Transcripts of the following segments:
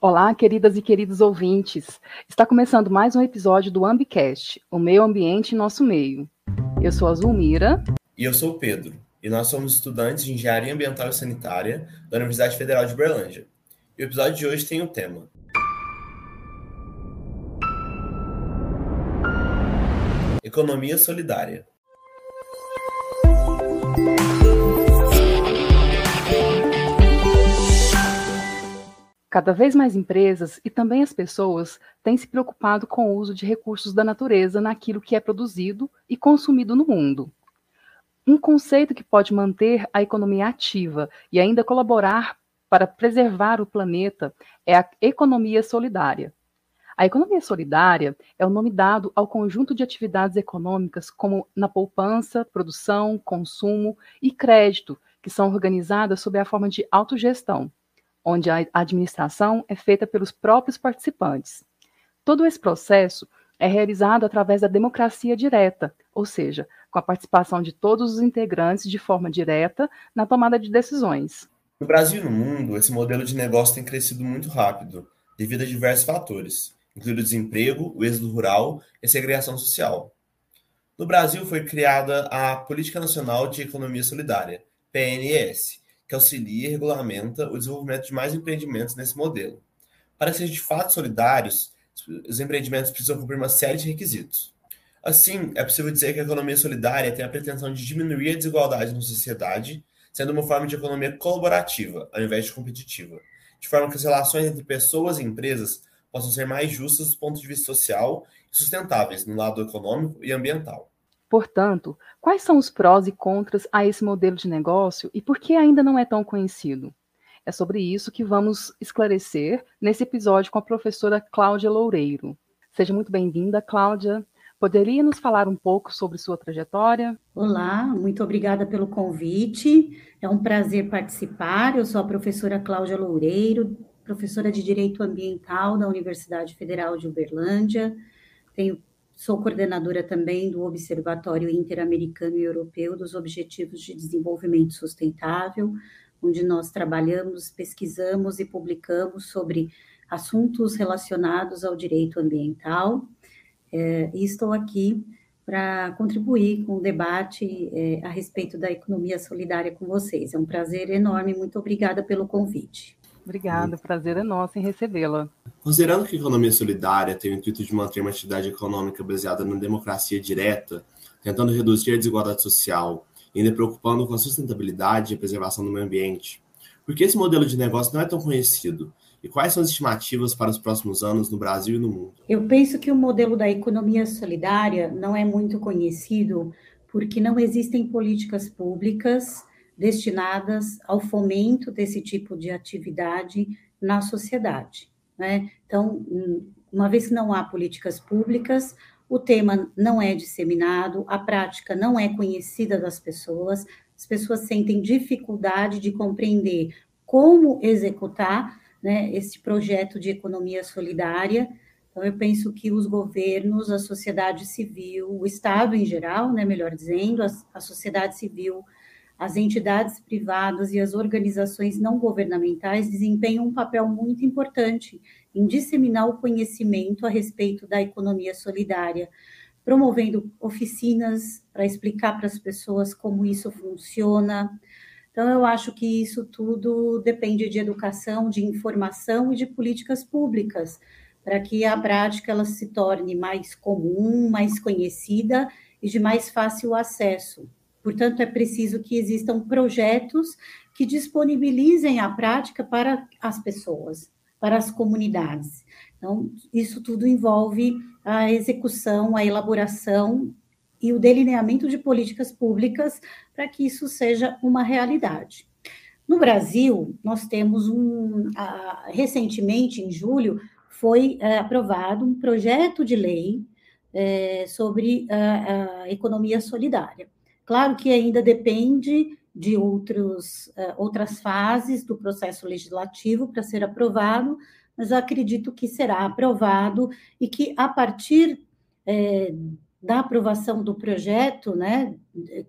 Olá, queridas e queridos ouvintes. Está começando mais um episódio do Ambicast, o meio ambiente em nosso meio. Eu sou a Zulmira. E eu sou o Pedro. E nós somos estudantes de Engenharia Ambiental e Sanitária da Universidade Federal de Berlândia. E o episódio de hoje tem o tema Economia Solidária. Cada vez mais empresas e também as pessoas têm se preocupado com o uso de recursos da natureza naquilo que é produzido e consumido no mundo. Um conceito que pode manter a economia ativa e ainda colaborar para preservar o planeta é a economia solidária. A economia solidária é o nome dado ao conjunto de atividades econômicas como na poupança, produção, consumo e crédito, que são organizadas sob a forma de autogestão onde a administração é feita pelos próprios participantes. Todo esse processo é realizado através da democracia direta, ou seja, com a participação de todos os integrantes de forma direta na tomada de decisões. No Brasil e no mundo, esse modelo de negócio tem crescido muito rápido, devido a diversos fatores, incluindo o desemprego, o êxodo rural e a segregação social. No Brasil foi criada a Política Nacional de Economia Solidária, PNS, que auxilia e regulamenta o desenvolvimento de mais empreendimentos nesse modelo. Para ser de fato solidários, os empreendimentos precisam cumprir uma série de requisitos. Assim, é possível dizer que a economia solidária tem a pretensão de diminuir a desigualdade na sociedade, sendo uma forma de economia colaborativa, ao invés de competitiva, de forma que as relações entre pessoas e empresas possam ser mais justas do ponto de vista social e sustentáveis no lado econômico e ambiental. Portanto, quais são os prós e contras a esse modelo de negócio e por que ainda não é tão conhecido? É sobre isso que vamos esclarecer nesse episódio com a professora Cláudia Loureiro. Seja muito bem-vinda, Cláudia. Poderia nos falar um pouco sobre sua trajetória? Olá, muito obrigada pelo convite. É um prazer participar. Eu sou a professora Cláudia Loureiro, professora de Direito Ambiental da Universidade Federal de Uberlândia. Tenho Sou coordenadora também do Observatório Interamericano e Europeu dos Objetivos de Desenvolvimento Sustentável, onde nós trabalhamos, pesquisamos e publicamos sobre assuntos relacionados ao direito ambiental. É, e estou aqui para contribuir com o debate é, a respeito da economia solidária com vocês. É um prazer enorme, muito obrigada pelo convite. Obrigada, o prazer é nosso em recebê-la. Considerando que a economia solidária tem o intuito de manter uma atividade econômica baseada na democracia direta, tentando reduzir a desigualdade social e ainda preocupando com a sustentabilidade e a preservação do meio ambiente, por que esse modelo de negócio não é tão conhecido? E quais são as estimativas para os próximos anos no Brasil e no mundo? Eu penso que o modelo da economia solidária não é muito conhecido porque não existem políticas públicas destinadas ao fomento desse tipo de atividade na sociedade. Né? Então, uma vez que não há políticas públicas, o tema não é disseminado, a prática não é conhecida das pessoas, as pessoas sentem dificuldade de compreender como executar né, esse projeto de economia solidária. Então, eu penso que os governos, a sociedade civil, o Estado em geral, né, melhor dizendo, a, a sociedade civil, as entidades privadas e as organizações não governamentais desempenham um papel muito importante em disseminar o conhecimento a respeito da economia solidária, promovendo oficinas para explicar para as pessoas como isso funciona. Então, eu acho que isso tudo depende de educação, de informação e de políticas públicas, para que a prática ela se torne mais comum, mais conhecida e de mais fácil acesso. Portanto, é preciso que existam projetos que disponibilizem a prática para as pessoas, para as comunidades. Então, isso tudo envolve a execução, a elaboração e o delineamento de políticas públicas para que isso seja uma realidade. No Brasil, nós temos um. recentemente, em julho, foi é, aprovado um projeto de lei é, sobre a economia solidária. Claro que ainda depende de outros, uh, outras fases do processo legislativo para ser aprovado, mas acredito que será aprovado e que, a partir é, da aprovação do projeto, né,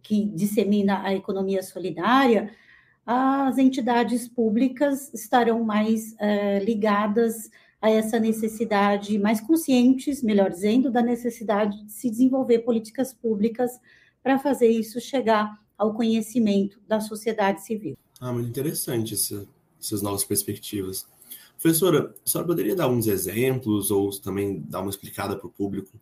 que dissemina a economia solidária, as entidades públicas estarão mais uh, ligadas a essa necessidade, mais conscientes, melhor dizendo, da necessidade de se desenvolver políticas públicas para fazer isso chegar ao conhecimento da sociedade civil. Ah, muito interessante essa, essas novas perspectivas. Professora, a senhora poderia dar uns exemplos ou também dar uma explicada para o público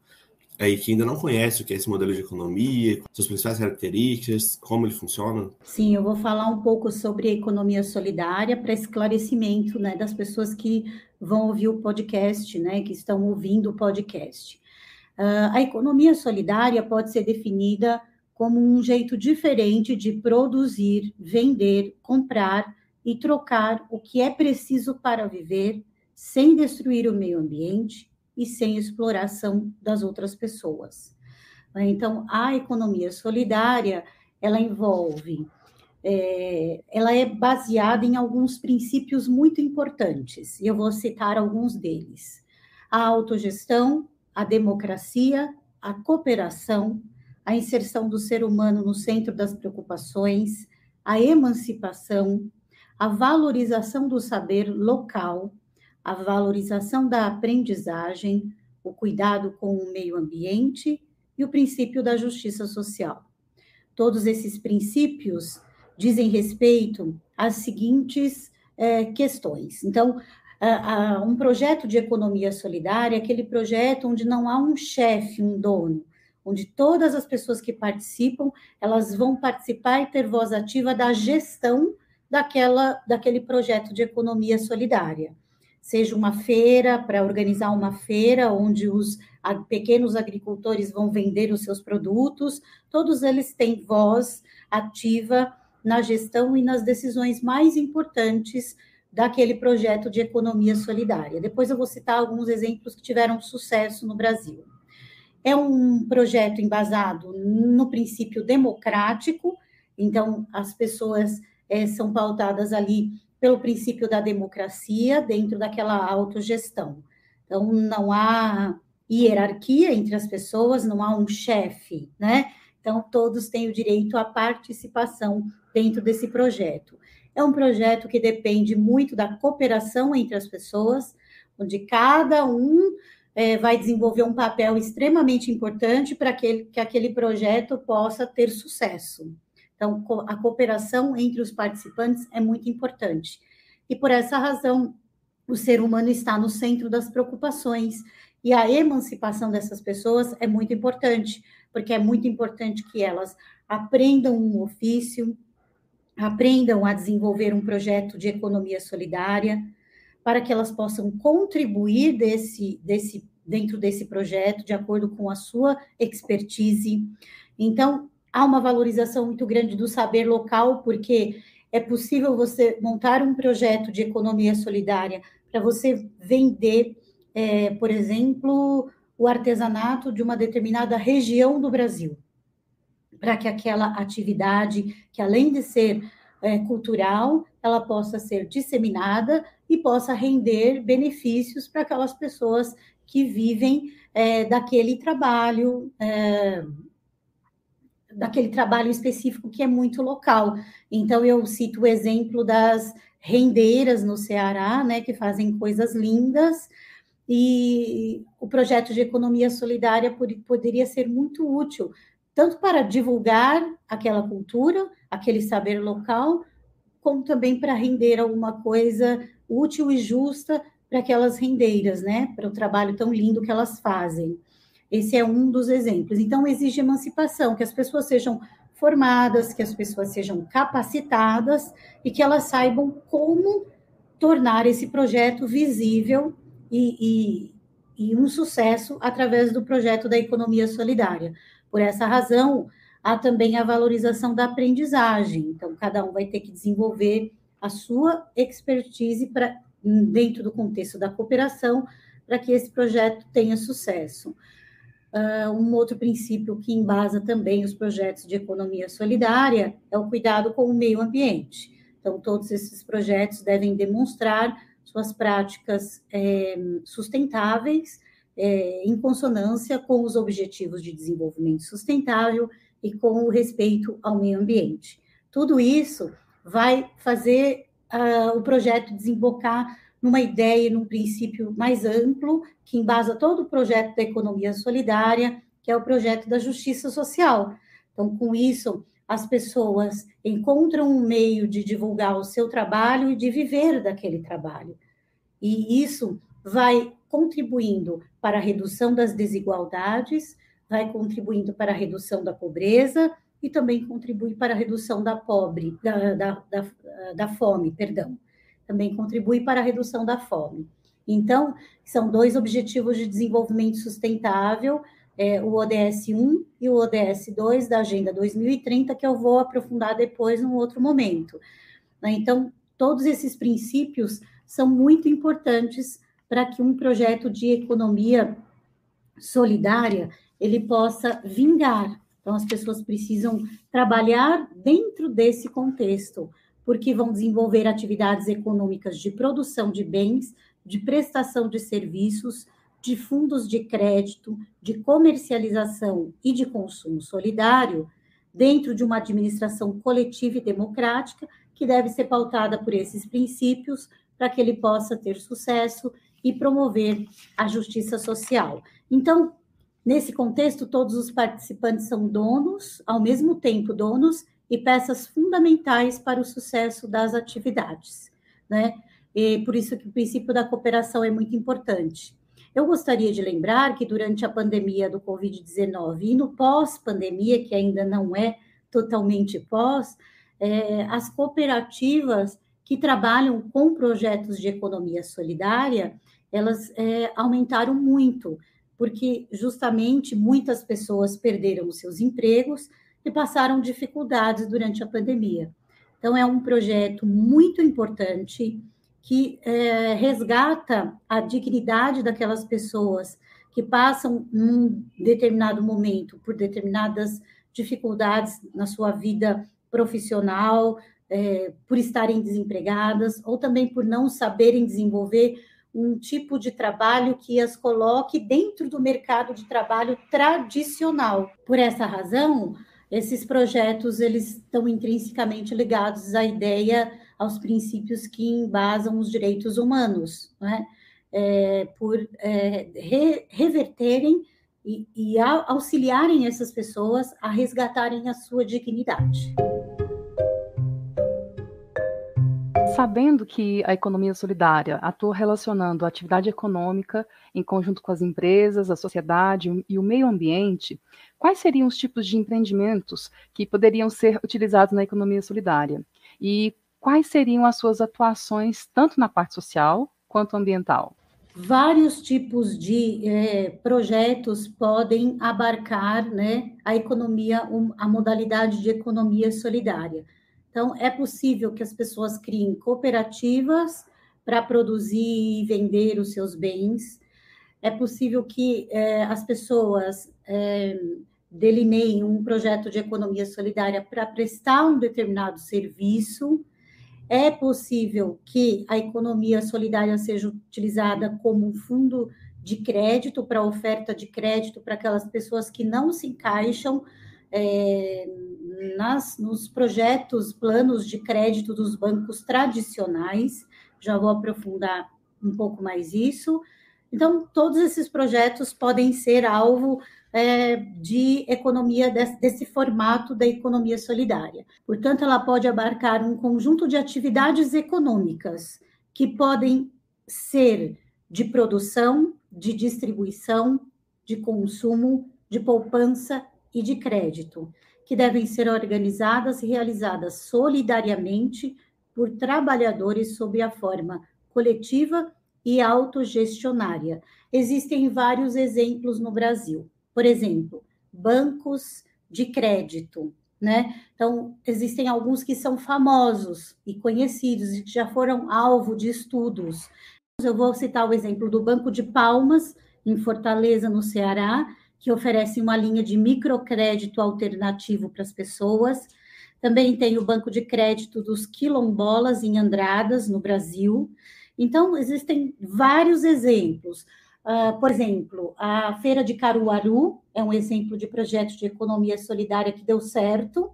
aí que ainda não conhece o que é esse modelo de economia, suas principais características, como ele funciona? Sim, eu vou falar um pouco sobre a economia solidária para esclarecimento né, das pessoas que vão ouvir o podcast, né, que estão ouvindo o podcast. Uh, a economia solidária pode ser definida como um jeito diferente de produzir, vender, comprar e trocar o que é preciso para viver sem destruir o meio ambiente e sem exploração das outras pessoas. Então, a economia solidária, ela envolve, é, ela é baseada em alguns princípios muito importantes, e eu vou citar alguns deles. A autogestão, a democracia, a cooperação, a inserção do ser humano no centro das preocupações, a emancipação, a valorização do saber local, a valorização da aprendizagem, o cuidado com o meio ambiente e o princípio da justiça social. Todos esses princípios dizem respeito às seguintes é, questões. Então, a, um projeto de economia solidária aquele projeto onde não há um chefe, um dono, onde todas as pessoas que participam, elas vão participar e ter voz ativa da gestão daquela, daquele projeto de economia solidária. Seja uma feira, para organizar uma feira onde os pequenos agricultores vão vender os seus produtos, todos eles têm voz ativa na gestão e nas decisões mais importantes daquele projeto de economia solidária. Depois eu vou citar alguns exemplos que tiveram sucesso no Brasil. É um projeto embasado no princípio democrático, então as pessoas é, são pautadas ali pelo princípio da democracia dentro daquela autogestão. Então, não há hierarquia entre as pessoas, não há um chefe, né? Então, todos têm o direito à participação dentro desse projeto. É um projeto que depende muito da cooperação entre as pessoas, onde cada um é, vai desenvolver um papel extremamente importante para que, que aquele projeto possa ter sucesso. Então, a cooperação entre os participantes é muito importante. E por essa razão, o ser humano está no centro das preocupações. E a emancipação dessas pessoas é muito importante, porque é muito importante que elas aprendam um ofício, aprendam a desenvolver um projeto de economia solidária, para que elas possam contribuir desse, desse, dentro desse projeto, de acordo com a sua expertise. Então, há uma valorização muito grande do saber local, porque é possível você montar um projeto de economia solidária para você vender, é, por exemplo, o artesanato de uma determinada região do Brasil, para que aquela atividade, que além de ser é, cultural, ela possa ser disseminada e possa render benefícios para aquelas pessoas que vivem é, daquele trabalho é, daquele trabalho específico que é muito local. Então, eu cito o exemplo das rendeiras no Ceará, né, que fazem coisas lindas, e o projeto de economia solidária poderia ser muito útil, tanto para divulgar aquela cultura, aquele saber local, como também para render alguma coisa útil e justa para aquelas rendeiras, né, para o trabalho tão lindo que elas fazem. Esse é um dos exemplos. Então, exige emancipação, que as pessoas sejam formadas, que as pessoas sejam capacitadas e que elas saibam como tornar esse projeto visível e, e, e um sucesso através do projeto da economia solidária. Por essa razão, há também a valorização da aprendizagem. Então, cada um vai ter que desenvolver a sua expertise dentro do contexto da cooperação para que esse projeto tenha sucesso. Uh, um outro princípio que embasa também os projetos de economia solidária é o cuidado com o meio ambiente. Então, todos esses projetos devem demonstrar suas práticas é, sustentáveis, é, em consonância com os objetivos de desenvolvimento sustentável e com o respeito ao meio ambiente. Tudo isso vai fazer uh, o projeto desembocar numa ideia, num princípio mais amplo, que embasa todo o projeto da economia solidária, que é o projeto da justiça social. Então, com isso, as pessoas encontram um meio de divulgar o seu trabalho e de viver daquele trabalho. E isso vai contribuindo para a redução das desigualdades, vai contribuindo para a redução da pobreza e também contribui para a redução da pobre, da, da, da, da fome, perdão. Também contribui para a redução da fome. Então, são dois objetivos de desenvolvimento sustentável, é, o ODS 1 e o ODS 2 da Agenda 2030, que eu vou aprofundar depois num outro momento. Né? Então, todos esses princípios são muito importantes para que um projeto de economia solidária ele possa vingar. Então, as pessoas precisam trabalhar dentro desse contexto, porque vão desenvolver atividades econômicas de produção de bens, de prestação de serviços, de fundos de crédito, de comercialização e de consumo solidário, dentro de uma administração coletiva e democrática, que deve ser pautada por esses princípios, para que ele possa ter sucesso e promover a justiça social. Então, nesse contexto, todos os participantes são donos, ao mesmo tempo donos e peças fundamentais para o sucesso das atividades, né? E por isso que o princípio da cooperação é muito importante. Eu gostaria de lembrar que durante a pandemia do Covid-19 e no pós-pandemia, que ainda não é totalmente pós, é, as cooperativas que trabalham com projetos de economia solidária, elas é, aumentaram muito, porque justamente muitas pessoas perderam os seus empregos e passaram dificuldades durante a pandemia. Então, é um projeto muito importante que é, resgata a dignidade daquelas pessoas que passam num determinado momento por determinadas dificuldades na sua vida profissional, é, por estarem desempregadas, ou também por não saberem desenvolver um tipo de trabalho que as coloque dentro do mercado de trabalho tradicional. Por essa razão, esses projetos eles estão intrinsecamente ligados à ideia aos princípios que embasam os direitos humanos, né? é, por é, re, reverterem e, e auxiliarem essas pessoas a resgatarem a sua dignidade. Sabendo que a economia solidária atua relacionando a atividade econômica em conjunto com as empresas, a sociedade e o meio ambiente, quais seriam os tipos de empreendimentos que poderiam ser utilizados na economia solidária? E quais seriam as suas atuações, tanto na parte social quanto ambiental? Vários tipos de é, projetos podem abarcar né, a economia, a modalidade de economia solidária. Então, é possível que as pessoas criem cooperativas para produzir e vender os seus bens. É possível que é, as pessoas é, delineiem um projeto de economia solidária para prestar um determinado serviço é possível que a economia solidária seja utilizada como um fundo de crédito para oferta de crédito para aquelas pessoas que não se encaixam é, nas, nos projetos, planos de crédito dos bancos tradicionais. Já vou aprofundar um pouco mais isso. Então, todos esses projetos podem ser alvo é, de economia desse, desse, formato da economia solidária. Portanto, ela pode abarcar um conjunto de atividades econômicas que podem ser de produção, de distribuição, de consumo, de poupança e de crédito, que devem ser organizadas e realizadas solidariamente por trabalhadores sob a forma coletiva e autogestionária. Existem vários exemplos no Brasil. Por exemplo, bancos de crédito, né? Então, existem alguns que são famosos e conhecidos e que já foram alvo de estudos. Eu vou citar o exemplo do Banco de Palmas, em Fortaleza, no Ceará, que oferece uma linha de microcrédito alternativo para as pessoas. Também tem o Banco de Crédito dos Quilombolas, em Andradas, no Brasil. Então, existem vários exemplos. Uh, por exemplo, a Feira de Caruaru é um exemplo de projeto de economia solidária que deu certo.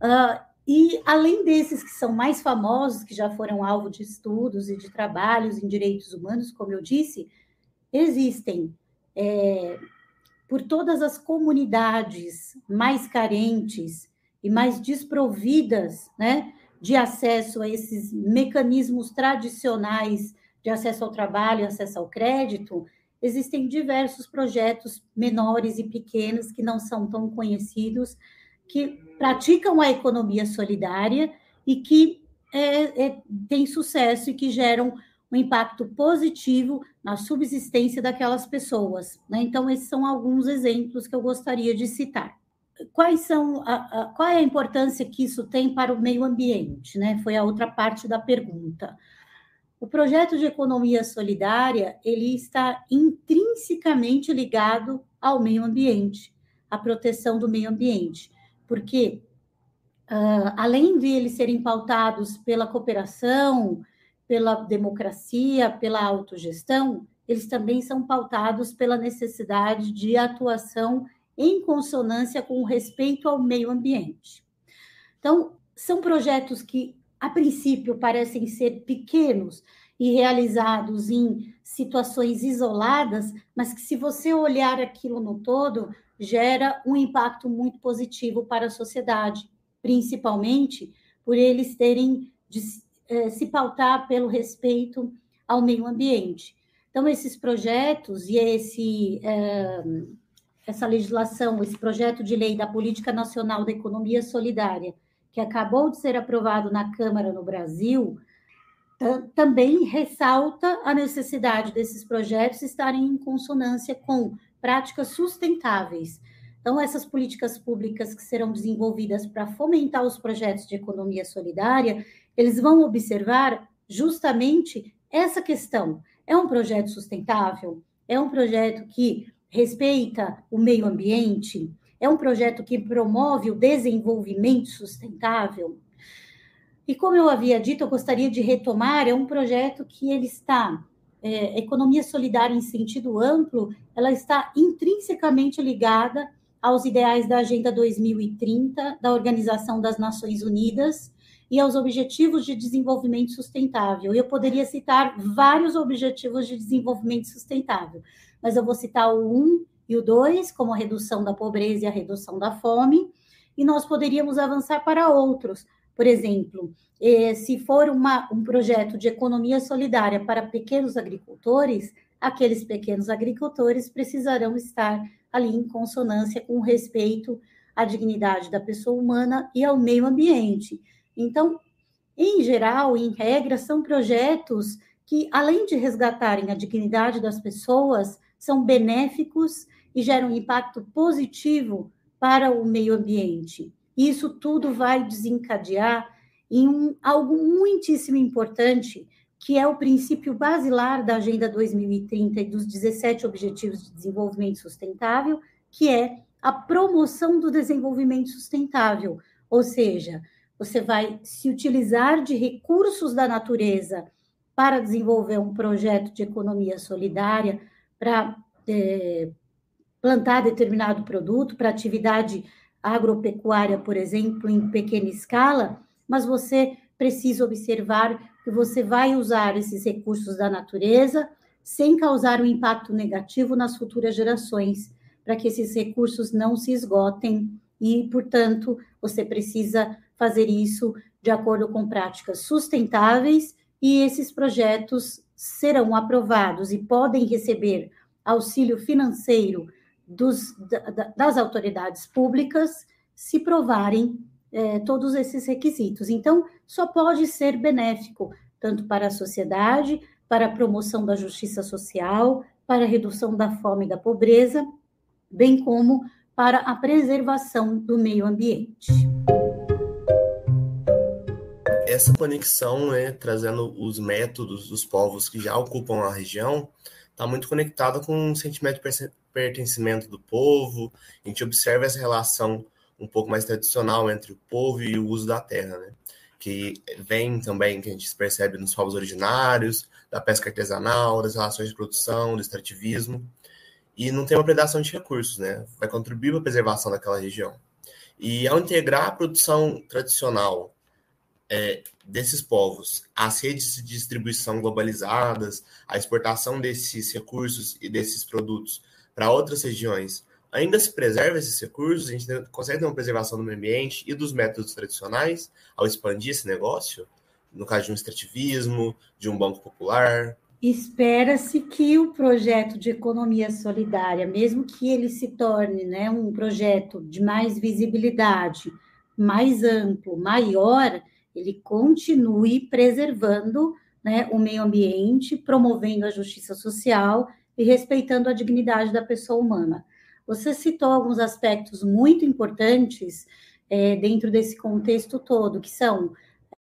Uh, e além desses que são mais famosos, que já foram alvo de estudos e de trabalhos em direitos humanos, como eu disse, existem é, por todas as comunidades mais carentes e mais desprovidas né, de acesso a esses mecanismos tradicionais de acesso ao trabalho, acesso ao crédito, existem diversos projetos menores e pequenos que não são tão conhecidos, que praticam a economia solidária e que é, é, têm sucesso e que geram um impacto positivo na subsistência daquelas pessoas. Né? Então, esses são alguns exemplos que eu gostaria de citar. Quais são a, a, qual é a importância que isso tem para o meio ambiente? Né? Foi a outra parte da pergunta. O projeto de economia solidária ele está intrinsecamente ligado ao meio ambiente, à proteção do meio ambiente, porque uh, além de eles serem pautados pela cooperação, pela democracia, pela autogestão, eles também são pautados pela necessidade de atuação em consonância com o respeito ao meio ambiente. Então, são projetos que a princípio parecem ser pequenos e realizados em situações isoladas, mas que se você olhar aquilo no todo, gera um impacto muito positivo para a sociedade, principalmente por eles terem se pautar pelo respeito ao meio ambiente. Então, esses projetos e esse, eh, essa legislação, esse projeto de lei da Política Nacional da Economia Solidária, que acabou de ser aprovado na Câmara no Brasil, também ressalta a necessidade desses projetos estarem em consonância com práticas sustentáveis. Então, essas políticas públicas que serão desenvolvidas para fomentar os projetos de economia solidária, eles vão observar justamente essa questão. É um projeto sustentável? É um projeto que respeita o meio ambiente? É um projeto que promove o desenvolvimento sustentável? E como eu havia dito, eu gostaria de retomar, é um projeto que ele está, é, economia solidária em sentido amplo, ela está intrinsecamente ligada aos ideais da Agenda 2030 da Organização das Nações Unidas e aos Objetivos de Desenvolvimento Sustentável. Eu poderia citar vários Objetivos de Desenvolvimento Sustentável, mas eu vou citar o 1 e o 2, como a redução da pobreza e a redução da fome, e nós poderíamos avançar para outros. Por exemplo, eh, se for uma, um projeto de economia solidária para pequenos agricultores, aqueles pequenos agricultores precisarão estar ali em consonância com respeito à dignidade da pessoa humana e ao meio ambiente. Então, em geral, em regra, são projetos que, além de resgatarem a dignidade das pessoas, são benéficos e geram impacto positivo para o meio ambiente. Isso tudo vai desencadear em um, algo muitíssimo importante, que é o princípio basilar da Agenda 2030 e dos 17 Objetivos de Desenvolvimento Sustentável, que é a promoção do desenvolvimento sustentável, ou seja, você vai se utilizar de recursos da natureza para desenvolver um projeto de economia solidária, para é, plantar determinado produto, para atividade agropecuária, por exemplo, em pequena escala, mas você precisa observar que você vai usar esses recursos da natureza sem causar um impacto negativo nas futuras gerações, para que esses recursos não se esgotem e, portanto, você precisa fazer isso de acordo com práticas sustentáveis e esses projetos serão aprovados e podem receber auxílio financeiro dos, das autoridades públicas se provarem é, todos esses requisitos. Então, só pode ser benéfico, tanto para a sociedade, para a promoção da justiça social, para a redução da fome e da pobreza, bem como para a preservação do meio ambiente. Essa conexão, né, trazendo os métodos dos povos que já ocupam a região, está muito conectada com o sentimento de pertencimento do povo. A gente observa essa relação um pouco mais tradicional entre o povo e o uso da terra, né? Que vem também, que a gente percebe nos povos originários, da pesca artesanal, das relações de produção, do extrativismo. E não tem uma predação de recursos, né? Vai contribuir para a preservação daquela região. E ao integrar a produção tradicional é, desses povos às redes de distribuição globalizadas, a exportação desses recursos e desses produtos para outras regiões, ainda se preserva esses recursos? A gente consegue ter uma preservação do meio ambiente e dos métodos tradicionais ao expandir esse negócio? No caso de um extrativismo, de um banco popular? Espera-se que o projeto de economia solidária, mesmo que ele se torne né, um projeto de mais visibilidade, mais amplo, maior, ele continue preservando né, o meio ambiente, promovendo a justiça social e respeitando a dignidade da pessoa humana. Você citou alguns aspectos muito importantes é, dentro desse contexto todo, que são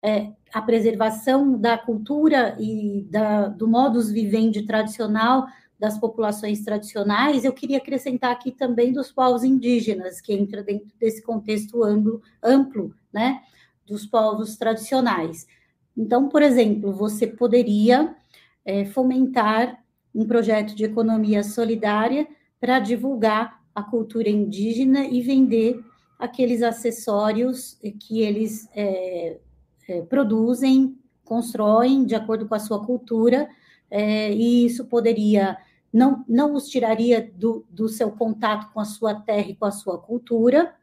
é, a preservação da cultura e da, do modus vivendi tradicional das populações tradicionais, eu queria acrescentar aqui também dos povos indígenas, que entra dentro desse contexto amplo, amplo né, dos povos tradicionais. Então, por exemplo, você poderia é, fomentar um projeto de economia solidária para divulgar a cultura indígena e vender aqueles acessórios que eles é, é, produzem, constroem de acordo com a sua cultura, é, e isso poderia não, não os tiraria do, do seu contato com a sua terra e com a sua cultura,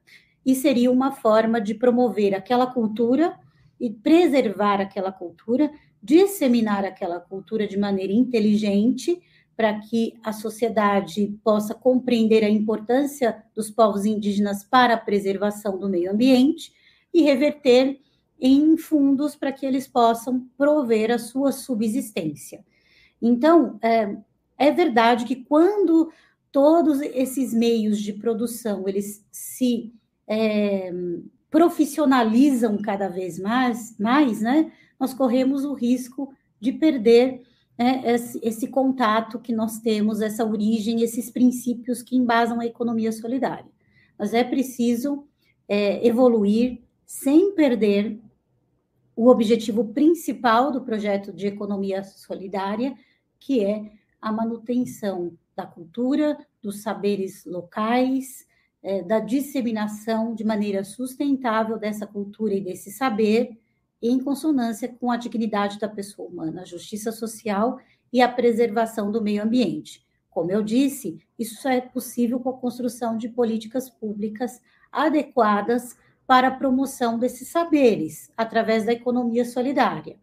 e seria uma forma de promover aquela cultura e preservar aquela cultura, disseminar aquela cultura de maneira inteligente, para que a sociedade possa compreender a importância dos povos indígenas para a preservação do meio ambiente e reverter em fundos para que eles possam prover a sua subsistência. Então, é, é verdade que quando todos esses meios de produção eles se é, profissionalizam cada vez mais, mais, né, nós corremos o risco de perder né, esse, esse, contato que nós temos, essa origem, esses princípios que embasam a economia solidária. Mas é preciso é, evoluir sem perder o objetivo principal do projeto de economia solidária, que é a manutenção da cultura, dos saberes locais, é, da disseminação de maneira sustentável dessa cultura e desse saber, em consonância com a dignidade da pessoa humana, a justiça social e a preservação do meio ambiente. Como eu disse, isso é possível com a construção de políticas públicas adequadas para a promoção desses saberes, através da economia solidária.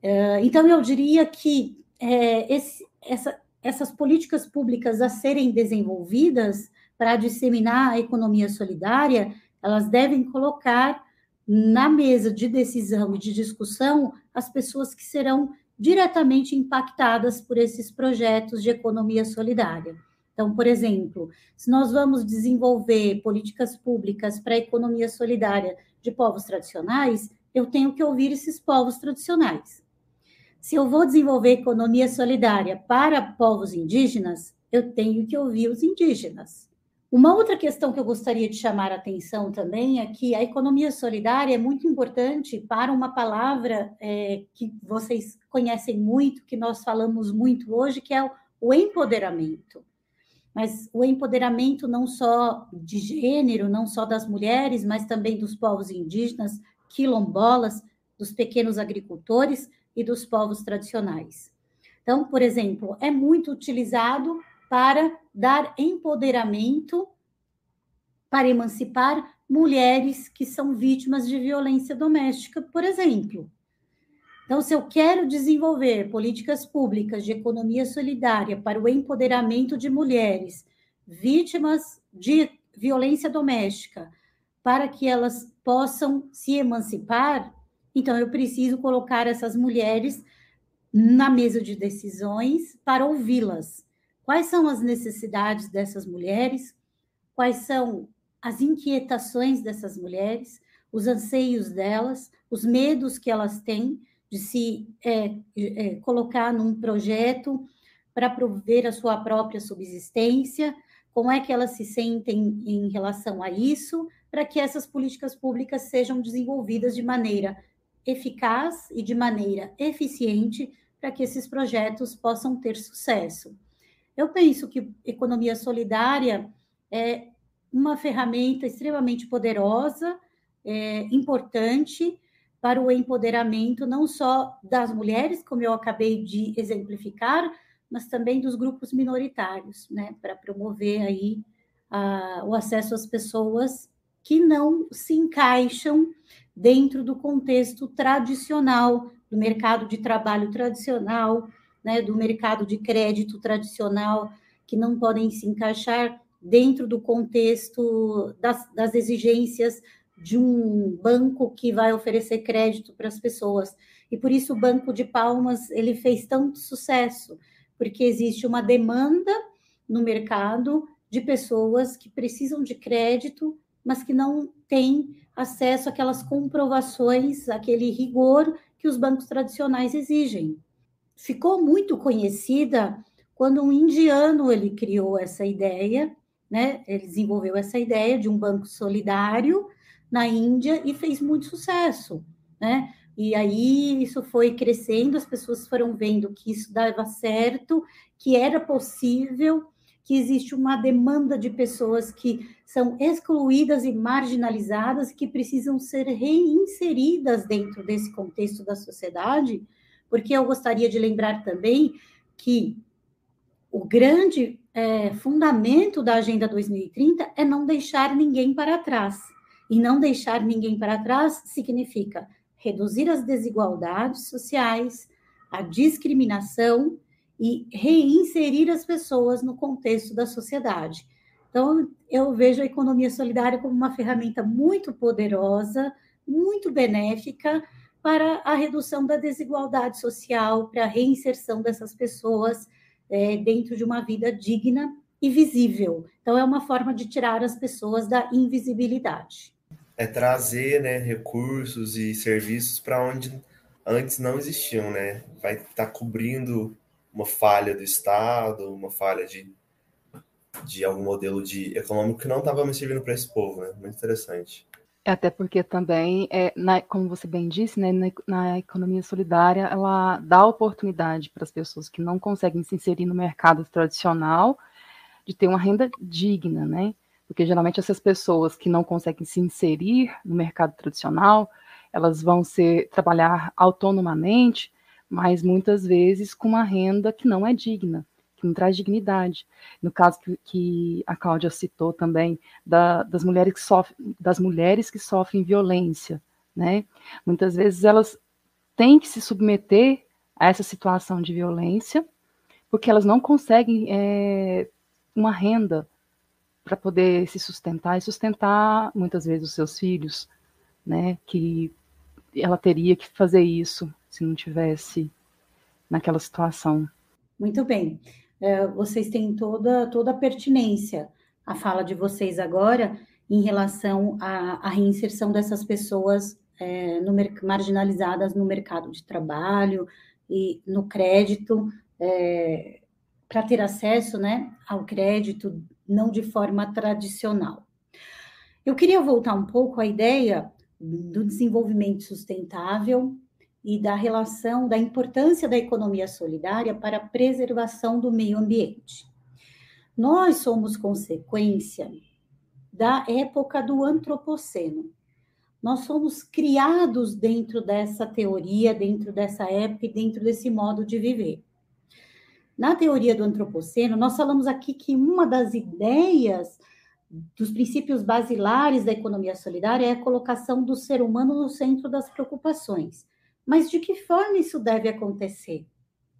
É, então, eu diria que é, esse, essa, essas políticas públicas a serem desenvolvidas para disseminar a economia solidária, elas devem colocar na mesa de decisão e de discussão as pessoas que serão diretamente impactadas por esses projetos de economia solidária. Então, por exemplo, se nós vamos desenvolver políticas públicas para a economia solidária de povos tradicionais, eu tenho que ouvir esses povos tradicionais. Se eu vou desenvolver economia solidária para povos indígenas, eu tenho que ouvir os indígenas. Uma outra questão que eu gostaria de chamar a atenção também é que a economia solidária é muito importante para uma palavra é, que vocês conhecem muito, que nós falamos muito hoje, que é o, empoderamento. Mas o empoderamento não só de gênero, não só das mulheres, mas também dos povos indígenas, quilombolas, dos pequenos agricultores e dos povos tradicionais. Então, por exemplo, é muito utilizado para dar empoderamento, para emancipar mulheres que são vítimas de violência doméstica, por exemplo. Então, se eu quero desenvolver políticas públicas de economia solidária para o empoderamento de mulheres vítimas de violência doméstica, para que elas possam se emancipar, então eu preciso colocar essas mulheres na mesa de decisões para ouvi-las. Quais são as necessidades dessas mulheres? Quais são as inquietações dessas mulheres? Os anseios delas? Os medos que elas têm de se é, é, colocar num projeto para prover a sua própria subsistência? Como é que elas se sentem em relação a isso? Para que essas políticas públicas sejam desenvolvidas de maneira eficaz e de maneira eficiente para que esses projetos possam ter sucesso. Eu penso que economia solidária é, uma ferramenta extremamente poderosa, é, importante para o empoderamento não só das mulheres, como eu acabei de exemplificar, mas também dos grupos minoritários, né, para promover aí a, o acesso às pessoas que não se encaixam dentro do contexto tradicional do mercado de trabalho tradicional, né, do mercado de crédito tradicional, que não podem se encaixar dentro do contexto das, das exigências de um banco que vai oferecer crédito para as pessoas. E por isso o Banco de Palmas ele fez tanto sucesso, porque existe uma demanda no mercado de pessoas que precisam de crédito, mas que não têm acesso àquelas comprovações, aquele rigor que os bancos tradicionais exigem. Ficou muito conhecida quando um indiano ele criou essa ideia, né? Ele desenvolveu essa ideia de um banco solidário na Índia e fez muito sucesso, né? E aí isso foi crescendo, as pessoas foram vendo que isso dava certo, que era possível, que existe uma demanda de pessoas que são excluídas e marginalizadas, que precisam ser reinseridas dentro desse contexto da sociedade, porque eu gostaria de lembrar também que o grande é, fundamento da Agenda 2030 é não deixar ninguém para trás. E não deixar ninguém para trás significa reduzir as desigualdades sociais, a discriminação e reinserir as pessoas no contexto da sociedade. Então, eu vejo a economia solidária como uma ferramenta muito poderosa, muito benéfica para a redução da desigualdade social, para a reinserção dessas pessoas é, dentro de uma vida digna e visível. Então, é uma forma de tirar as pessoas da invisibilidade é trazer né, recursos e serviços para onde antes não existiam, né? Vai estar tá cobrindo uma falha do Estado, uma falha de, de algum modelo de econômico que não estava me servindo para esse povo, né? Muito interessante. É, até porque também, é, na, como você bem disse, né, na, na, economia solidária, ela dá oportunidade para as pessoas que não conseguem se inserir no mercado tradicional de ter uma renda digna, né? porque geralmente essas pessoas que não conseguem se inserir no mercado tradicional, elas vão ser trabalhar autonomamente, mas muitas vezes com uma renda que não é digna, que não traz dignidade. No caso que, que a Cláudia citou também da, das mulheres que sofrem, das mulheres que sofrem violência, né? Muitas vezes elas têm que se submeter a essa situação de violência, porque elas não conseguem é, uma renda para poder se sustentar e sustentar muitas vezes os seus filhos, né? Que ela teria que fazer isso se não tivesse naquela situação. Muito bem. É, vocês têm toda, toda a pertinência a fala de vocês agora em relação à, à reinserção dessas pessoas é, no, marginalizadas no mercado de trabalho e no crédito, é, para ter acesso né, ao crédito não de forma tradicional. Eu queria voltar um pouco à ideia do desenvolvimento sustentável e da relação da importância da economia solidária para a preservação do meio ambiente. Nós somos consequência da época do antropoceno. Nós somos criados dentro dessa teoria, dentro dessa época dentro desse modo de viver. Na teoria do antropoceno, nós falamos aqui que uma das ideias dos princípios basilares da economia solidária é a colocação do ser humano no centro das preocupações. Mas de que forma isso deve acontecer?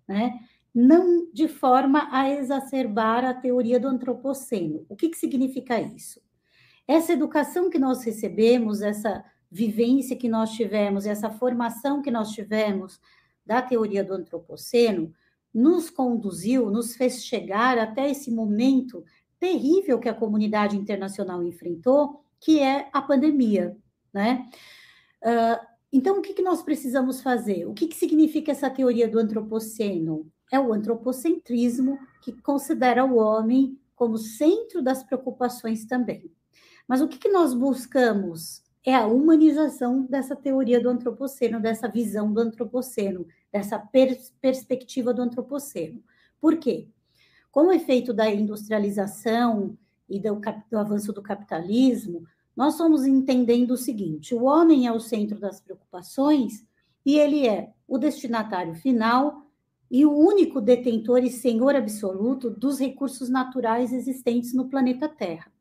Né? Não de forma a exacerbar a teoria do antropoceno. O que, que significa isso? Essa educação que nós recebemos, essa vivência que nós tivemos, essa formação que nós tivemos da teoria do antropoceno, nos conduziu, nos fez chegar até esse momento terrível que a comunidade internacional enfrentou, que é a pandemia, né? Uh, então, o que, que nós precisamos fazer? O que, que significa essa teoria do antropoceno? É o antropocentrismo que considera o homem como centro das preocupações também. Mas o que, que nós buscamos? É a humanização dessa teoria do antropoceno, dessa visão do antropoceno, dessa pers perspectiva do antropoceno. Por quê? Com o efeito da industrialização e do, do avanço do capitalismo, nós estamos entendendo o seguinte: o homem é o centro das preocupações e ele é o destinatário final e o único detentor e senhor absoluto dos recursos naturais existentes no planeta Terra.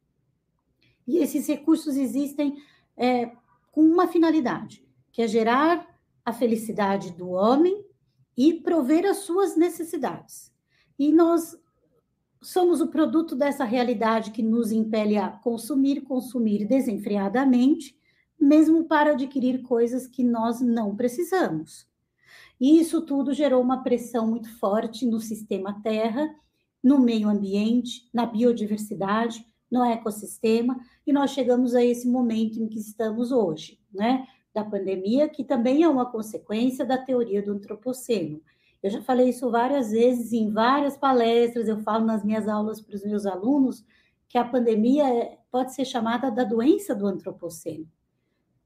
E esses recursos existem é, com uma finalidade, que é gerar a felicidade do homem e prover as suas necessidades. E nós somos o produto dessa realidade que nos impele a consumir, consumir desenfreadamente, mesmo para adquirir coisas que nós não precisamos. E isso tudo gerou uma pressão muito forte no sistema Terra, no meio ambiente, na biodiversidade, no ecossistema, e nós chegamos a esse momento em que estamos hoje, né? Da pandemia, que também é uma consequência da teoria do antropoceno. Eu já falei isso várias vezes em várias palestras, eu falo nas minhas aulas para os meus alunos que a pandemia é, pode ser chamada da doença do antropoceno.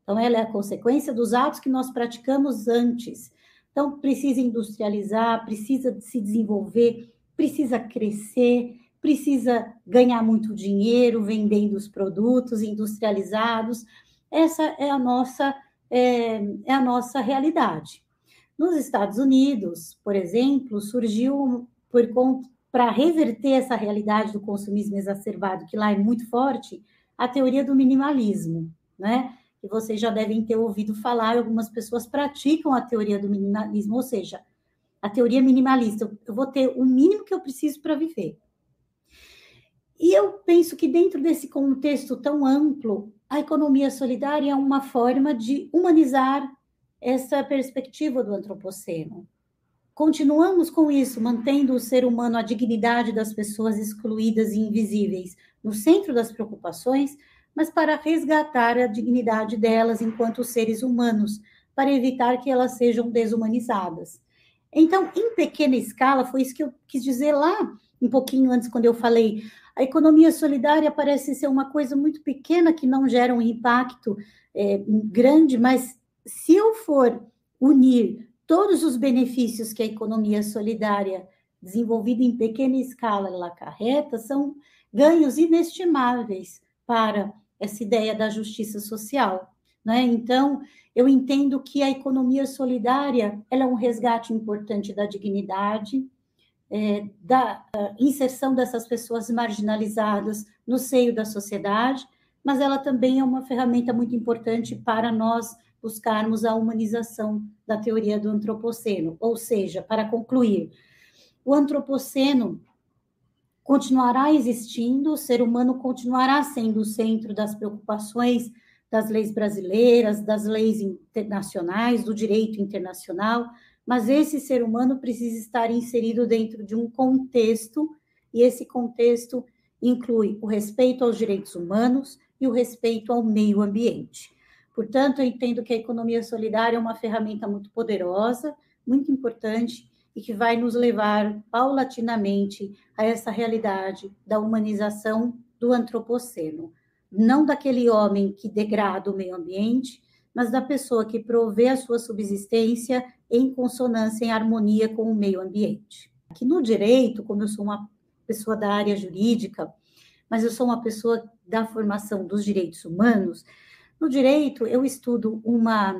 Então, ela é a consequência dos atos que nós praticamos antes. Então, precisa industrializar, precisa se desenvolver, precisa crescer, precisa ganhar muito dinheiro vendendo os produtos industrializados. Essa é a nossa, é, é a nossa realidade. Nos Estados Unidos, por exemplo, surgiu por para reverter essa realidade do consumismo exacerbado, que lá é muito forte, a teoria do minimalismo, né? Que vocês já devem ter ouvido falar, algumas pessoas praticam a teoria do minimalismo, ou seja, a teoria minimalista. Eu vou ter o mínimo que eu preciso para viver. E eu penso que dentro desse contexto tão amplo, a economia solidária é uma forma de humanizar essa perspectiva do antropoceno. Continuamos com isso, mantendo o ser humano, a dignidade das pessoas excluídas e invisíveis no centro das preocupações, mas para resgatar a dignidade delas enquanto seres humanos, para evitar que elas sejam desumanizadas. Então, em pequena escala, foi isso que eu quis dizer lá um pouquinho antes, quando eu falei, a economia solidária parece ser uma coisa muito pequena que não gera um impacto é, grande, mas se eu for unir todos os benefícios que a economia solidária desenvolvida em pequena escala ela acarreta, são ganhos inestimáveis para essa ideia da justiça social. Né? Então, eu entendo que a economia solidária ela é um resgate importante da dignidade, é, da inserção dessas pessoas marginalizadas no seio da sociedade, mas ela também é uma ferramenta muito importante para nós buscarmos a humanização da teoria do antropoceno. Ou seja, para concluir, o antropoceno continuará existindo, o ser humano continuará sendo o centro das preocupações das leis brasileiras, das leis internacionais, do direito internacional, mas esse ser humano precisa estar inserido dentro de um contexto, e esse contexto inclui o respeito aos direitos humanos e o respeito ao meio ambiente. Portanto, eu entendo que a economia solidária é uma ferramenta muito poderosa, muito importante e que vai nos levar paulatinamente a essa realidade da humanização do antropoceno, não daquele homem que degrada o meio ambiente, mas da pessoa que provê a sua subsistência em consonância, em harmonia com o meio ambiente. Aqui no direito, como eu sou uma pessoa da área jurídica, mas eu sou uma pessoa da formação dos direitos humanos, no direito, eu estudo uma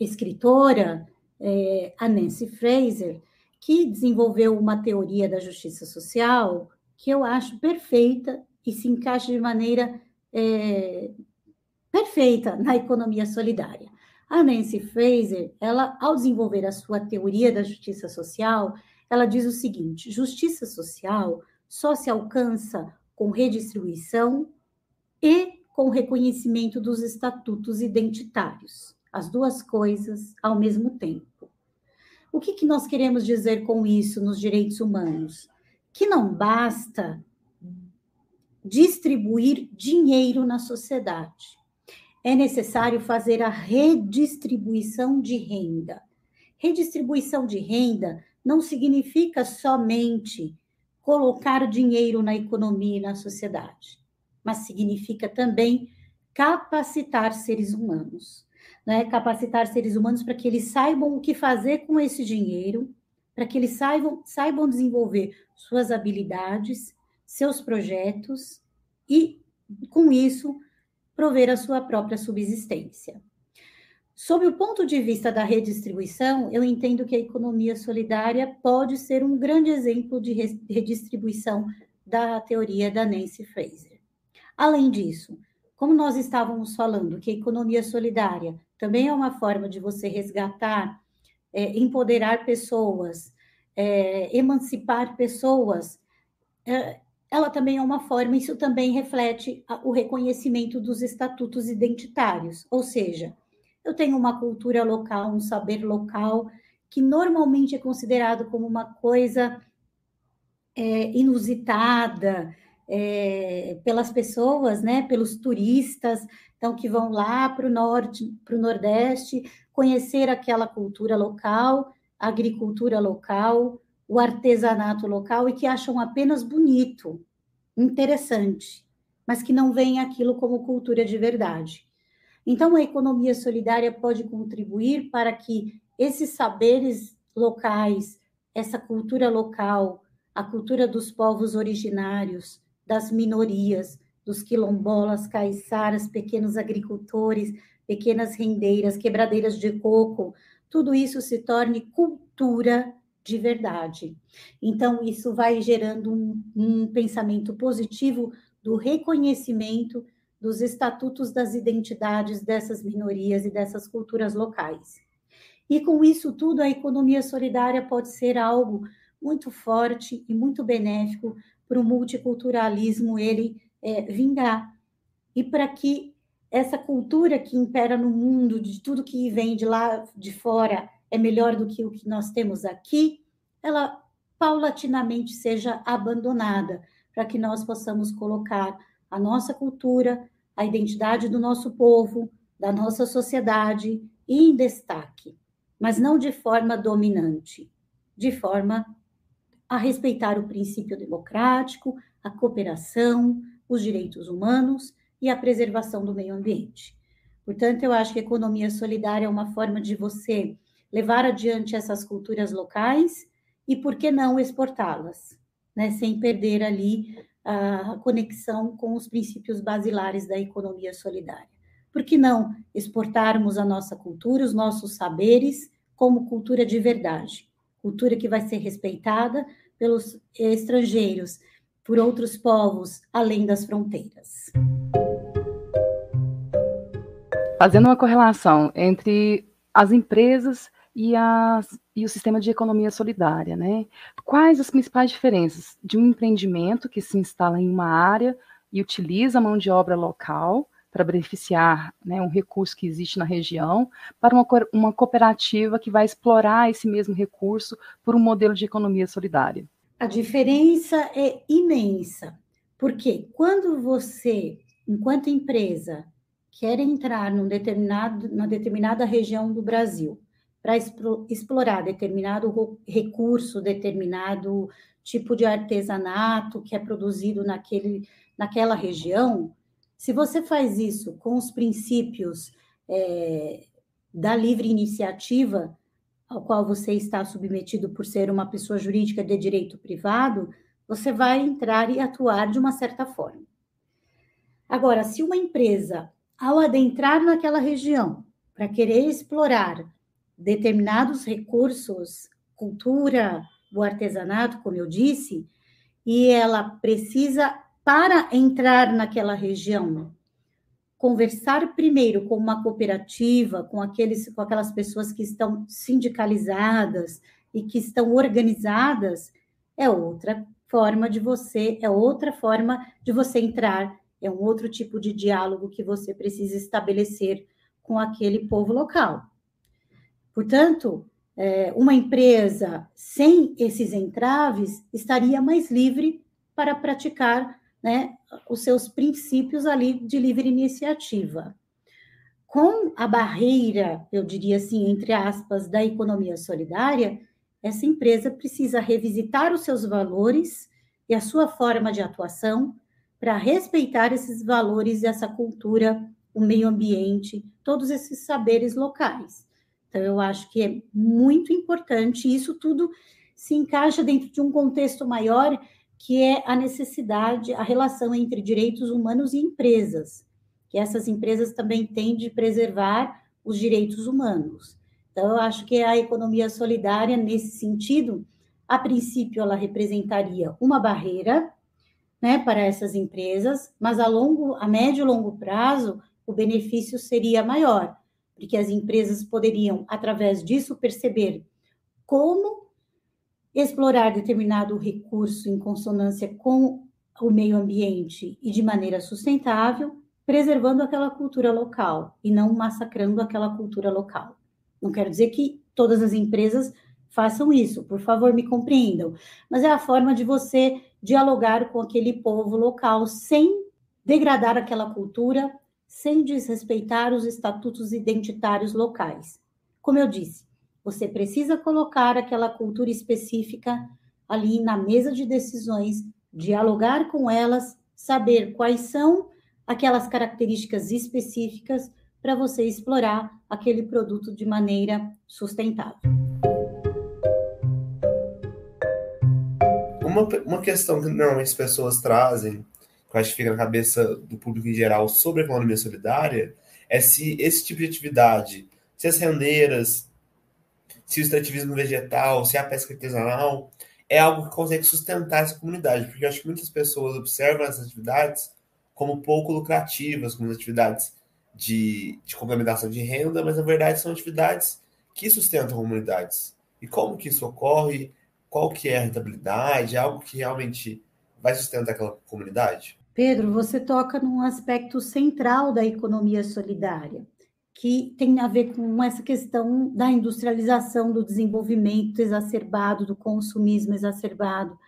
escritora, é, a Nancy Fraser, que desenvolveu uma teoria da justiça social que eu acho perfeita e se encaixa de maneira é, perfeita na economia solidária. A Nancy Fraser, ela, ao desenvolver a sua teoria da justiça social, ela diz o seguinte: justiça social só se alcança com redistribuição e com o reconhecimento dos estatutos identitários, as duas coisas ao mesmo tempo. O que, que nós queremos dizer com isso nos direitos humanos? Que não basta distribuir dinheiro na sociedade. É necessário fazer a redistribuição de renda. Redistribuição de renda não significa somente colocar dinheiro na economia e na sociedade mas significa também capacitar seres humanos, né? Capacitar seres humanos para que eles saibam o que fazer com esse dinheiro, para que eles saibam, saibam desenvolver suas habilidades, seus projetos e, com isso, prover a sua própria subsistência. Sob o ponto de vista da redistribuição, eu entendo que a economia solidária pode ser um grande exemplo de redistribuição da teoria da Nancy Fraser. Além disso, como nós estávamos falando que a economia solidária também é uma forma de você resgatar, é, empoderar pessoas, é, emancipar pessoas, é, ela também é uma forma, isso também reflete o reconhecimento dos estatutos identitários, ou seja, eu tenho uma cultura local, um saber local, que normalmente é considerado como uma coisa é, inusitada é, pelas pessoas, né, pelos turistas, então que vão lá para o norte, para o nordeste, conhecer aquela cultura local, agricultura local, o artesanato local e que acham apenas bonito, interessante, mas que não veem aquilo como cultura de verdade. Então, a economia solidária pode contribuir para que esses saberes locais, essa cultura local, a cultura dos povos originários, das minorias, dos quilombolas, caiçaras, pequenos agricultores, pequenas rendeiras, quebradeiras de coco, tudo isso se torne cultura de verdade. Então, isso vai gerando um, um pensamento positivo do reconhecimento dos estatutos das identidades dessas minorias e dessas culturas locais. E com isso tudo, a economia solidária pode ser algo muito forte e muito benéfico para o multiculturalismo ele é, vingar. E para que essa cultura que impera no mundo de tudo que vem de lá de fora é melhor do que o que nós temos aqui, ela paulatinamente seja abandonada, para que nós possamos colocar a nossa cultura, a identidade do nosso povo, da nossa sociedade em destaque, mas não de forma dominante, de forma a respeitar o princípio democrático, a cooperação, os direitos humanos e a preservação do meio ambiente. Portanto, eu acho que economia solidária é uma forma de você levar adiante essas culturas locais e, por que não, exportá-las, né, sem perder ali a conexão com os princípios basilares da economia solidária. Por que não exportarmos a nossa cultura, os nossos saberes, como cultura de verdade? Cultura que vai ser respeitada pelos estrangeiros, por outros povos além das fronteiras. Fazendo uma correlação entre as empresas e, as, e o sistema de economia solidária. Né? Quais as principais diferenças de um empreendimento que se instala em uma área e utiliza a mão de obra local para beneficiar né, um recurso que existe na região, para uma, uma cooperativa que vai explorar esse mesmo recurso por um modelo de economia solidária? A diferença é imensa, porque quando você, enquanto empresa, quer entrar num determinado, numa determinada região do Brasil, para explorar determinado recurso, determinado tipo de artesanato que é produzido naquele, naquela região, se você faz isso com os princípios é, da livre iniciativa, ao qual você está submetido por ser uma pessoa jurídica de direito privado, você vai entrar e atuar de uma certa forma. Agora, se uma empresa, ao adentrar naquela região, para querer explorar determinados recursos, cultura, o artesanato, como eu disse, e ela precisa, para entrar naquela região, conversar primeiro com uma cooperativa, com, aqueles, com aquelas pessoas que estão sindicalizadas e que estão organizadas, é outra forma de você, é outra forma de você entrar, é um outro tipo de diálogo que você precisa estabelecer com aquele povo local. Portanto, é, uma empresa sem esses entraves estaria mais livre para praticar né, os seus princípios ali de livre iniciativa. Com a barreira, eu diria assim, entre aspas, da economia solidária, essa empresa precisa revisitar os seus valores e a sua forma de atuação para respeitar esses valores essa cultura, o meio ambiente, todos esses saberes locais. Então, eu acho que é muito importante, isso tudo se encaixa dentro de um contexto maior que é a necessidade, a relação entre direitos humanos e empresas, que essas empresas também têm de preservar os direitos humanos. Então, eu acho que a economia solidária, nesse sentido, a princípio, ela representaria uma barreira né, para essas empresas, mas a longo, a médio e longo prazo, o benefício seria maior, porque as empresas poderiam, através disso, perceber como explorar determinado recurso em consonância com o meio ambiente e de maneira sustentável, preservando aquela cultura local e não massacrando aquela cultura local. Não quero dizer que todas as empresas façam isso, por favor, me compreendam, mas é a forma de você dialogar com aquele povo local sem degradar aquela cultura, sem desrespeitar os estatutos identitários locais. Como eu disse, você precisa colocar aquela cultura específica ali na mesa de decisões, dialogar com elas, saber quais são aquelas características específicas para você explorar aquele produto de maneira sustentável. Uma, uma questão que normalmente as pessoas trazem, que eu acho que fica na cabeça do público em geral sobre a economia solidária, é se esse tipo de atividade, se as rendeiras, se o extrativismo vegetal, se a pesca artesanal, é algo que consegue sustentar essa comunidade, porque eu acho que muitas pessoas observam essas atividades como pouco lucrativas, como atividades de, de complementação de renda, mas na verdade são atividades que sustentam comunidades. E como que isso ocorre? Qual que é a rentabilidade? É algo que realmente vai sustentar aquela comunidade? Pedro, você toca num aspecto central da economia solidária, que tem a ver com essa questão da industrialização, do desenvolvimento exacerbado, do consumismo exacerbado.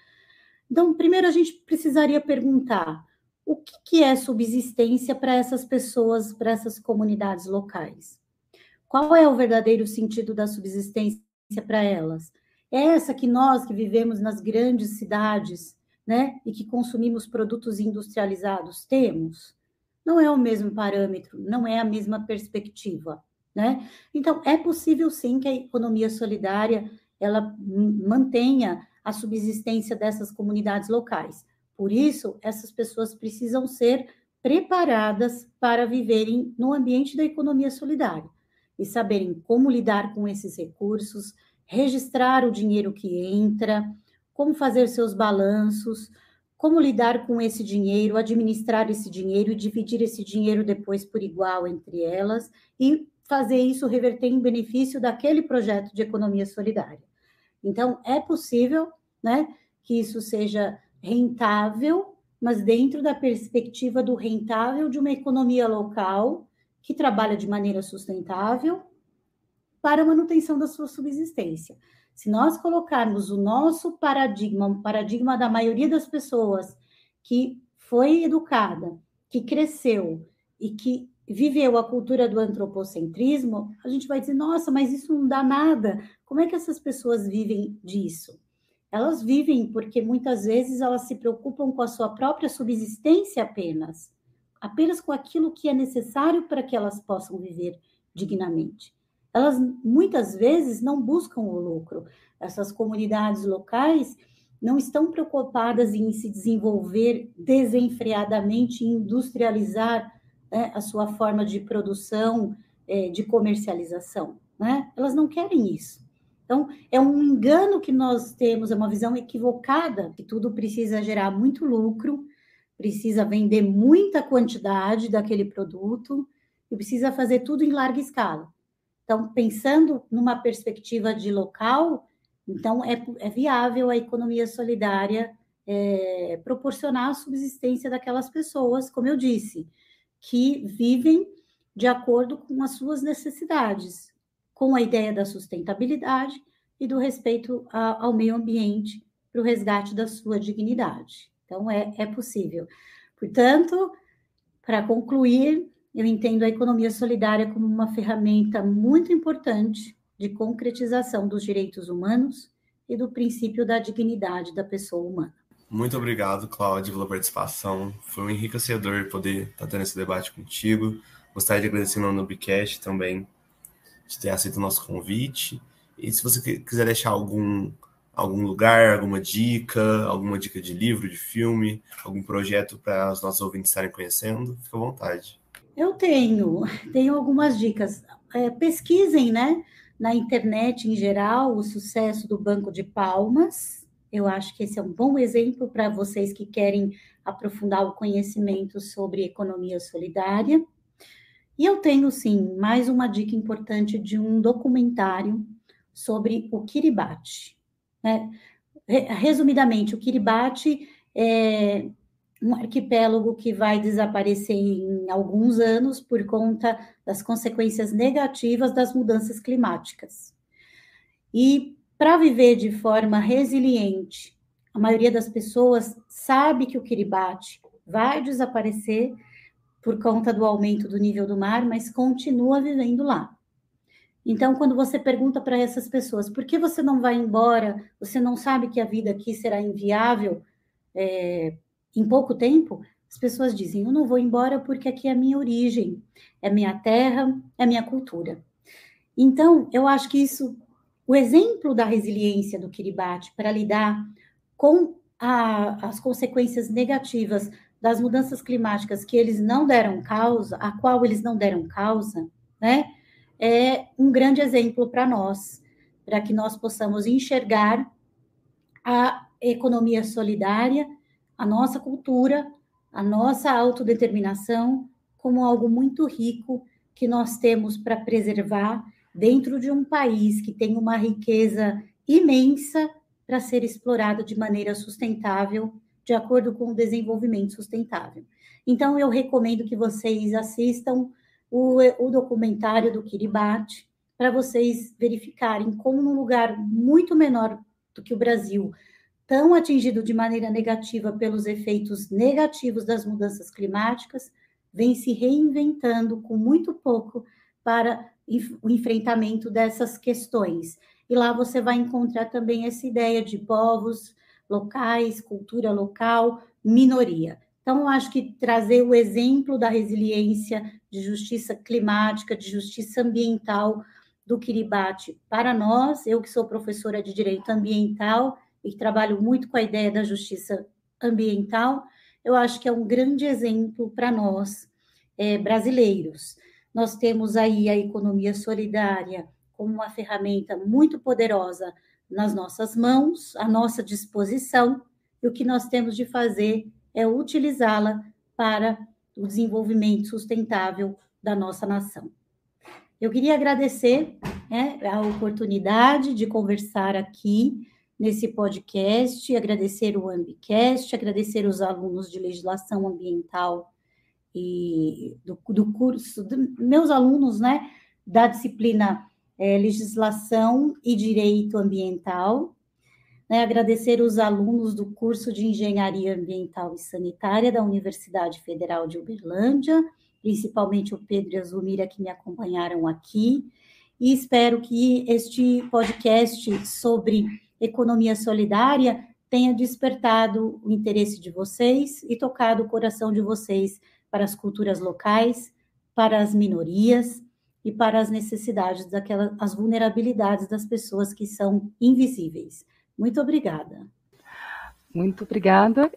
Então, primeiro a gente precisaria perguntar o que, que é subsistência para essas pessoas, para essas comunidades locais? Qual é o verdadeiro sentido da subsistência para elas? É essa que nós que vivemos nas grandes cidades, né, e que consumimos produtos industrializados temos? Não é o mesmo parâmetro, não é a mesma perspectiva, né? Então, é possível sim que a economia solidária ela mantenha a subsistência dessas comunidades locais. Por isso, essas pessoas precisam ser preparadas para viverem no ambiente da economia solidária e saberem como lidar com esses recursos, registrar o dinheiro que entra, como fazer seus balanços, como lidar com esse dinheiro, administrar esse dinheiro e dividir esse dinheiro depois por igual entre elas e fazer isso reverter em benefício daquele projeto de economia solidária. Então, é possível né, que isso seja rentável, mas dentro da perspectiva do rentável de uma economia local que trabalha de maneira sustentável para a manutenção da sua subsistência. Se nós colocarmos o nosso paradigma, o paradigma da maioria das pessoas que foi educada, que cresceu e que viveu a cultura do antropocentrismo, a gente vai dizer: nossa, mas isso não dá nada. Como é que essas pessoas vivem disso? Elas vivem porque muitas vezes elas se preocupam com a sua própria subsistência apenas, apenas com aquilo que é necessário para que elas possam viver dignamente elas muitas vezes não buscam o lucro. Essas comunidades locais não estão preocupadas em se desenvolver desenfreadamente, industrializar né, a sua forma de produção, é, de comercialização. Né? Elas não querem isso. Então, é um engano que nós temos, é uma visão equivocada, que tudo precisa gerar muito lucro, precisa vender muita quantidade daquele produto e precisa fazer tudo em larga escala. Então, pensando numa perspectiva de local, então é, é viável a economia solidária é, proporcionar a subsistência daquelas pessoas, como eu disse, que vivem de acordo com as suas necessidades, com a ideia da sustentabilidade e do respeito a, ao meio ambiente para o resgate da sua dignidade. Então, é, é possível. Portanto, para concluir, eu entendo a economia solidária como uma ferramenta muito importante de concretização dos direitos humanos e do princípio da dignidade da pessoa humana. Muito obrigado, Cláudia, pela participação. Foi um enriquecedor poder estar tendo esse debate contigo. Gostaria de agradecer no Nubcast também de ter aceito o nosso convite. E se você quiser deixar algum algum lugar, alguma dica, alguma dica de livro, de filme, algum projeto para os nossos ouvintes estarem conhecendo? Fique à vontade. Eu tenho, tenho algumas dicas. É, pesquisem, né, na internet em geral, o sucesso do Banco de Palmas. Eu acho que esse é um bom exemplo para vocês que querem aprofundar o conhecimento sobre economia solidária. E eu tenho, sim, mais uma dica importante de um documentário sobre o Kiribati. Né? Resumidamente, o Kiribati é um arquipélago que vai desaparecer em alguns anos por conta das consequências negativas das mudanças climáticas. E para viver de forma resiliente, a maioria das pessoas sabe que o Kiribati vai desaparecer por conta do aumento do nível do mar, mas continua vivendo lá. Então, quando você pergunta para essas pessoas por que você não vai embora, você não sabe que a vida aqui será inviável é, em pouco tempo, as pessoas dizem: Eu não vou embora porque aqui é a minha origem, é minha terra, é minha cultura. Então, eu acho que isso, o exemplo da resiliência do Kiribati para lidar com a, as consequências negativas das mudanças climáticas que eles não deram causa, a qual eles não deram causa, né? é um grande exemplo para nós, para que nós possamos enxergar a economia solidária, a nossa cultura, a nossa autodeterminação como algo muito rico que nós temos para preservar dentro de um país que tem uma riqueza imensa para ser explorada de maneira sustentável, de acordo com o desenvolvimento sustentável. Então, eu recomendo que vocês assistam o, o documentário do Kiribati, para vocês verificarem como num lugar muito menor do que o Brasil, tão atingido de maneira negativa pelos efeitos negativos das mudanças climáticas, vem se reinventando com muito pouco para o enfrentamento dessas questões. E lá você vai encontrar também essa ideia de povos locais, cultura local, minoria. Então, eu acho que trazer o exemplo da resiliência, de justiça climática, de justiça ambiental do Kiribati para nós, eu que sou professora de direito ambiental e trabalho muito com a ideia da justiça ambiental, eu acho que é um grande exemplo para nós é, brasileiros. Nós temos aí a economia solidária como uma ferramenta muito poderosa nas nossas mãos, à nossa disposição, e o que nós temos de fazer é utilizá-la para o desenvolvimento sustentável da nossa nação. Eu queria agradecer né, a oportunidade de conversar aqui nesse podcast, agradecer o Ambicast, agradecer os alunos de legislação ambiental e do, do curso, do, meus alunos, né, da disciplina é, legislação e direito ambiental, né, agradecer os alunos do curso de Engenharia Ambiental e Sanitária da Universidade Federal de Uberlândia, principalmente o Pedro e a Zulmira que me acompanharam aqui, e espero que este podcast sobre economia solidária tenha despertado o interesse de vocês e tocado o coração de vocês para as culturas locais, para as minorias e para as necessidades daquelas as vulnerabilidades das pessoas que são invisíveis. Muito obrigada. Muito obrigada.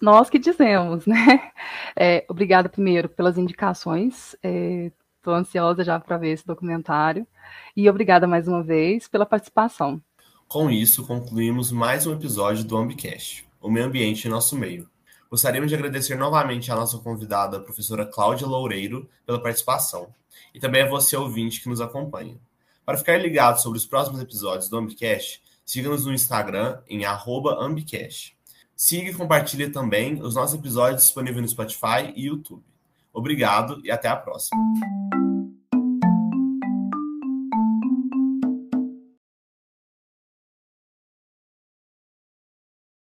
Nós que dizemos, né? É, obrigada primeiro pelas indicações. Estou é, ansiosa já para ver esse documentário. E obrigada mais uma vez pela participação. Com isso, concluímos mais um episódio do Ambicast, o meio ambiente em nosso meio. Gostaríamos de agradecer novamente à nossa convidada, a professora Cláudia Loureiro, pela participação, e também a você, ouvinte, que nos acompanha. Para ficar ligado sobre os próximos episódios do Ambicast, Siga-nos no Instagram em @ambicast. Siga e compartilhe também os nossos episódios disponíveis no Spotify e YouTube. Obrigado e até a próxima.